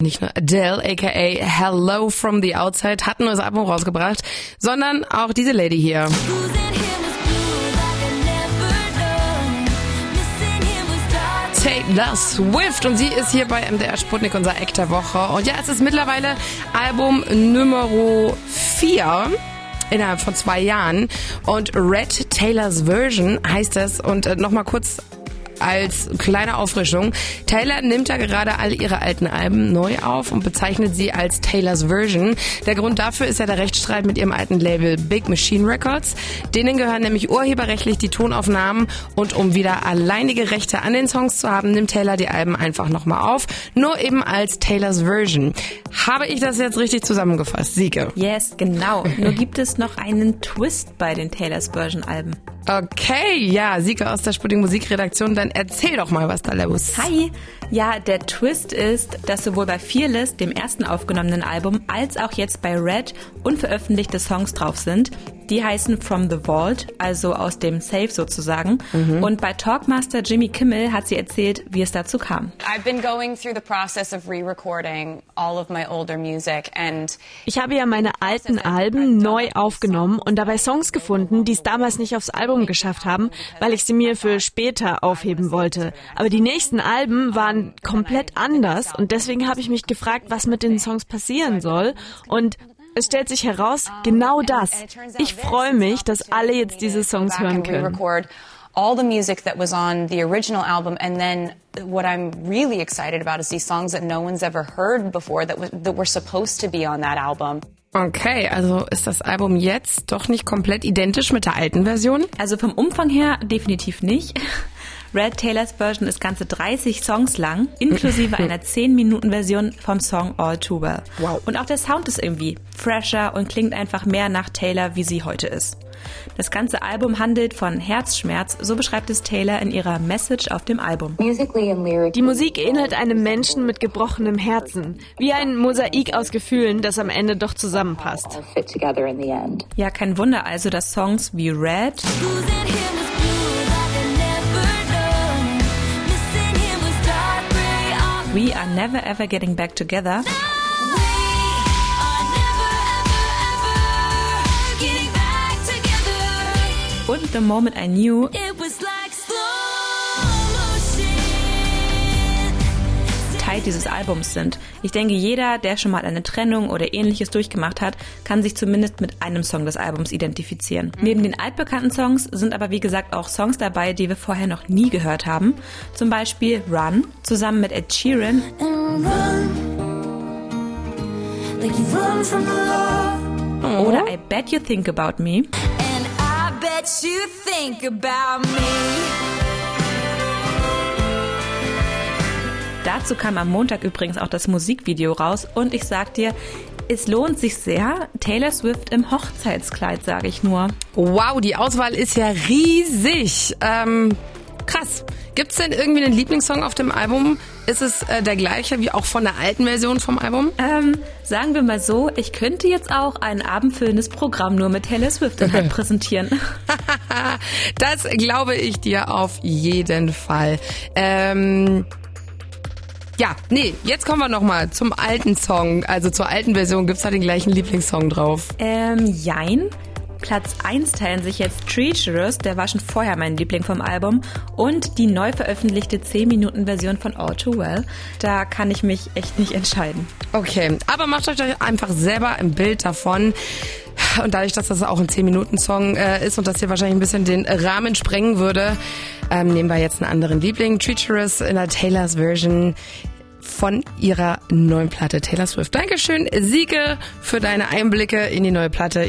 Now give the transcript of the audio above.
Nicht nur Adele, aka Hello from the Outside, hat ein neues Album rausgebracht, sondern auch diese Lady hier. Taylor Swift. Und sie ist hier bei MDR Sputnik unser Eck der Woche. Und ja, es ist mittlerweile Album Nummer 4 innerhalb von zwei Jahren. Und Red Taylor's Version heißt es. Und äh, nochmal kurz als kleine Auffrischung. Taylor nimmt ja gerade all ihre alten Alben neu auf und bezeichnet sie als Taylors Version. Der Grund dafür ist ja der Rechtsstreit mit ihrem alten Label Big Machine Records. Denen gehören nämlich urheberrechtlich die Tonaufnahmen und um wieder alleinige Rechte an den Songs zu haben, nimmt Taylor die Alben einfach nochmal auf. Nur eben als Taylors Version. Habe ich das jetzt richtig zusammengefasst, Siege? Yes, genau. Nur gibt es noch einen Twist bei den Taylors Version Alben. Okay, ja, Siege aus der Sputnik Musikredaktion, dann erzähl doch mal, was da los. Hi! Ja, der Twist ist, dass sowohl bei Fearless, dem ersten aufgenommenen Album, als auch jetzt bei Red unveröffentlichte Songs drauf sind. Die heißen From the Vault, also aus dem Safe sozusagen. Mhm. Und bei Talkmaster Jimmy Kimmel hat sie erzählt, wie es dazu kam. I've been going through the process of re-recording all of my older music and Ich habe ja meine alten Alben neu aufgenommen und dabei Songs gefunden, die es damals nicht aufs Album geschafft haben, weil ich sie mir für später aufheben wollte. Aber die nächsten Alben waren komplett anders und deswegen habe ich mich gefragt, was mit den Songs passieren soll und es stellt sich heraus, genau das. Ich freue mich, dass alle jetzt diese Songs hören können. all the music that was on the original album and then what I'm really excited about is these songs that no one's ever heard before that, that were supposed to be on that album. Okay, also ist das Album jetzt doch nicht komplett identisch mit der alten Version? Also vom Umfang her definitiv nicht. Red Taylors Version ist ganze 30 Songs lang, inklusive einer 10-Minuten-Version vom Song All Too Well. Wow. Und auch der Sound ist irgendwie fresher und klingt einfach mehr nach Taylor, wie sie heute ist. Das ganze Album handelt von Herzschmerz, so beschreibt es Taylor in ihrer Message auf dem Album. Die Musik ähnelt einem Menschen mit gebrochenem Herzen, wie ein Mosaik aus Gefühlen, das am Ende doch zusammenpasst. Ja, kein Wunder also, dass Songs wie Red We Are Never Ever Getting Back Together. Und The Moment I Knew Teil dieses Albums sind. Ich denke, jeder, der schon mal eine Trennung oder ähnliches durchgemacht hat, kann sich zumindest mit einem Song des Albums identifizieren. Mhm. Neben den altbekannten Songs sind aber wie gesagt auch Songs dabei, die wir vorher noch nie gehört haben. Zum Beispiel Run zusammen mit Ed Sheeran. Oder I Bet You Think About Me. And I bet you think about me. Dazu kam am Montag übrigens auch das Musikvideo raus und ich sag dir, es lohnt sich sehr. Taylor Swift im Hochzeitskleid, sage ich nur. Wow, die Auswahl ist ja riesig. Ähm, krass. Gibt's denn irgendwie einen Lieblingssong auf dem Album? Ist es äh, der gleiche wie auch von der alten Version vom Album? Ähm, sagen wir mal so, ich könnte jetzt auch ein abendfüllendes Programm nur mit Taylor Swift halt präsentieren. das glaube ich dir auf jeden Fall. Ähm, ja, nee, jetzt kommen wir nochmal zum alten Song, also zur alten Version. Gibt's da den gleichen Lieblingssong drauf? Ähm, jein. Platz 1 teilen sich jetzt Treacherous, der war schon vorher mein Liebling vom Album, und die neu veröffentlichte 10-Minuten-Version von All Too Well. Da kann ich mich echt nicht entscheiden. Okay, aber macht euch einfach selber ein Bild davon. Und dadurch, dass das auch ein 10-Minuten-Song äh, ist und das hier wahrscheinlich ein bisschen den Rahmen sprengen würde, ähm, nehmen wir jetzt einen anderen Liebling, Treacherous in der Taylors Version von ihrer neuen Platte Taylor Swift. Dankeschön, Siege, für deine Einblicke in die neue Platte.